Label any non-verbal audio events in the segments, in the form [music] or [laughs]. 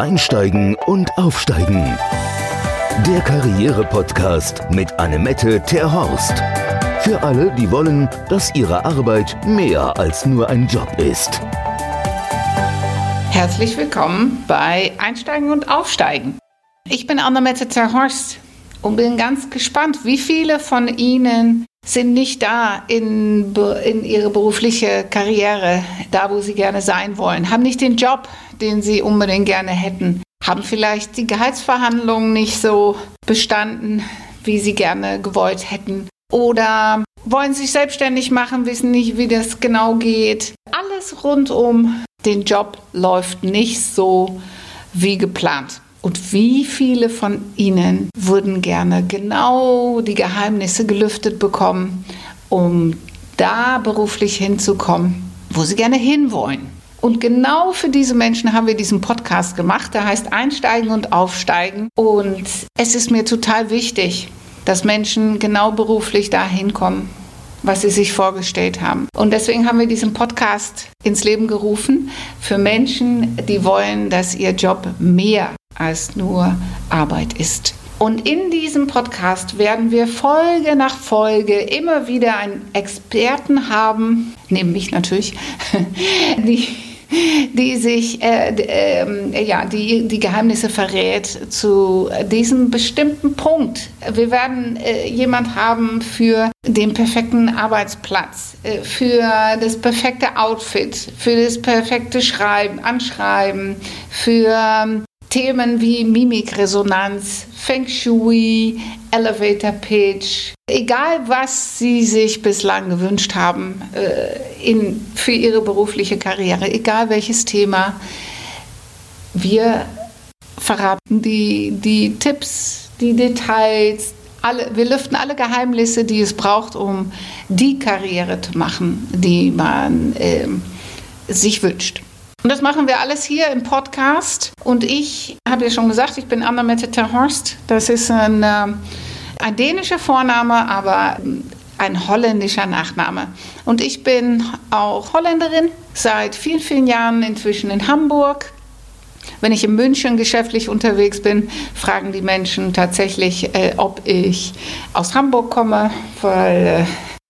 Einsteigen und Aufsteigen. Der Karriere-Podcast mit Annemette Terhorst. Für alle, die wollen, dass ihre Arbeit mehr als nur ein Job ist. Herzlich willkommen bei Einsteigen und Aufsteigen. Ich bin Annemette Terhorst und bin ganz gespannt, wie viele von Ihnen sind nicht da in, in ihre berufliche Karriere, da wo sie gerne sein wollen, haben nicht den Job, den sie unbedingt gerne hätten, haben vielleicht die Gehaltsverhandlungen nicht so bestanden, wie sie gerne gewollt hätten oder wollen sich selbstständig machen, wissen nicht, wie das genau geht. Alles rund um den Job läuft nicht so wie geplant. Und wie viele von Ihnen würden gerne genau die Geheimnisse gelüftet bekommen, um da beruflich hinzukommen, wo Sie gerne hinwollen? Und genau für diese Menschen haben wir diesen Podcast gemacht. Der heißt Einsteigen und Aufsteigen. Und es ist mir total wichtig, dass Menschen genau beruflich dahin kommen, was sie sich vorgestellt haben. Und deswegen haben wir diesen Podcast ins Leben gerufen für Menschen, die wollen, dass ihr Job mehr als nur Arbeit ist. Und in diesem Podcast werden wir Folge nach Folge immer wieder einen Experten haben, neben mich natürlich, [laughs] die die sich äh, äh, ja, die, die Geheimnisse verrät zu diesem bestimmten Punkt. Wir werden äh, jemand haben für den perfekten Arbeitsplatz, äh, für das perfekte Outfit, für das perfekte Schreiben, Anschreiben, für Themen wie Mimikresonanz, Feng Shui, Elevator Pitch, egal was Sie sich bislang gewünscht haben äh, in, für Ihre berufliche Karriere, egal welches Thema, wir verraten die, die Tipps, die Details, alle, wir lüften alle Geheimnisse, die es braucht, um die Karriere zu machen, die man äh, sich wünscht. Und das machen wir alles hier im Podcast. Und ich habe ja schon gesagt, ich bin Anna-Mette Terhorst. Das ist ein, äh, ein dänischer Vorname, aber ein holländischer Nachname. Und ich bin auch Holländerin, seit vielen, vielen Jahren inzwischen in Hamburg. Wenn ich in München geschäftlich unterwegs bin, fragen die Menschen tatsächlich, äh, ob ich aus Hamburg komme, weil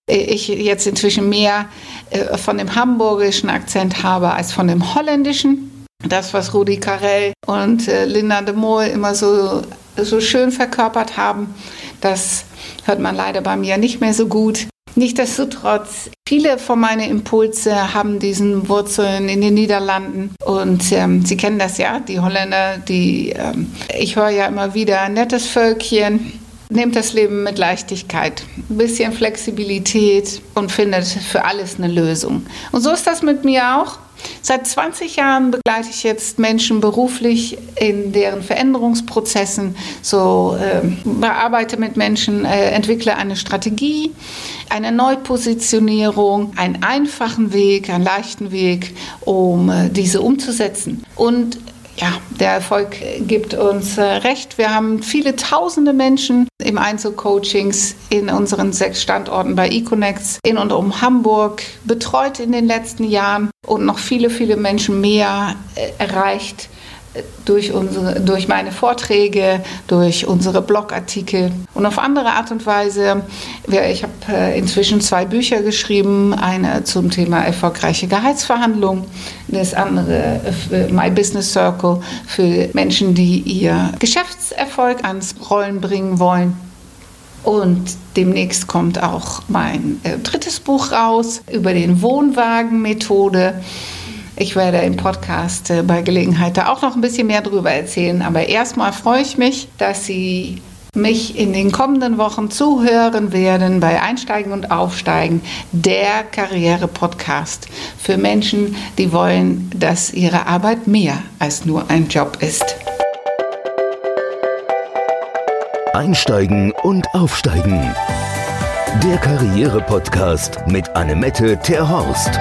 äh, ich jetzt inzwischen mehr äh, von dem hamburgischen Akzent habe als von dem holländischen. Das, was Rudi Carell und äh, Linda de Mol immer so, so schön verkörpert haben, das hört man leider bei mir nicht mehr so gut. Nichtsdestotrotz, viele von meinen Impulse haben diesen Wurzeln in den Niederlanden und ähm, Sie kennen das ja, die Holländer, die, ähm, ich höre ja immer wieder, nettes Völkchen, Nehmt das Leben mit Leichtigkeit, ein bisschen Flexibilität und findet für alles eine Lösung. Und so ist das mit mir auch. Seit 20 Jahren begleite ich jetzt Menschen beruflich in deren Veränderungsprozessen, so äh, bearbeite mit Menschen, äh, entwickle eine Strategie, eine Neupositionierung, einen einfachen Weg, einen leichten Weg, um äh, diese umzusetzen. Und ja, der Erfolg gibt uns äh, recht. Wir haben viele tausende Menschen im Einzelcoachings in unseren sechs Standorten bei eConnects in und um Hamburg betreut in den letzten Jahren und noch viele, viele Menschen mehr äh, erreicht durch, unsere, durch meine Vorträge, durch unsere Blogartikel und auf andere Art und Weise. Ich habe äh, inzwischen zwei Bücher geschrieben, eine zum Thema erfolgreiche Gehaltsverhandlungen, das andere My Business Circle für Menschen, die ihr Geschäftserfolg ans Rollen bringen wollen. Und demnächst kommt auch mein äh, drittes Buch raus über den Wohnwagenmethode. Ich werde im Podcast äh, bei Gelegenheit da auch noch ein bisschen mehr darüber erzählen. Aber erstmal freue ich mich, dass Sie mich in den kommenden Wochen zuhören werden bei Einsteigen und Aufsteigen, der Karriere-Podcast für Menschen, die wollen, dass ihre Arbeit mehr als nur ein Job ist. Einsteigen und Aufsteigen. Der Karriere-Podcast mit Annemette Terhorst.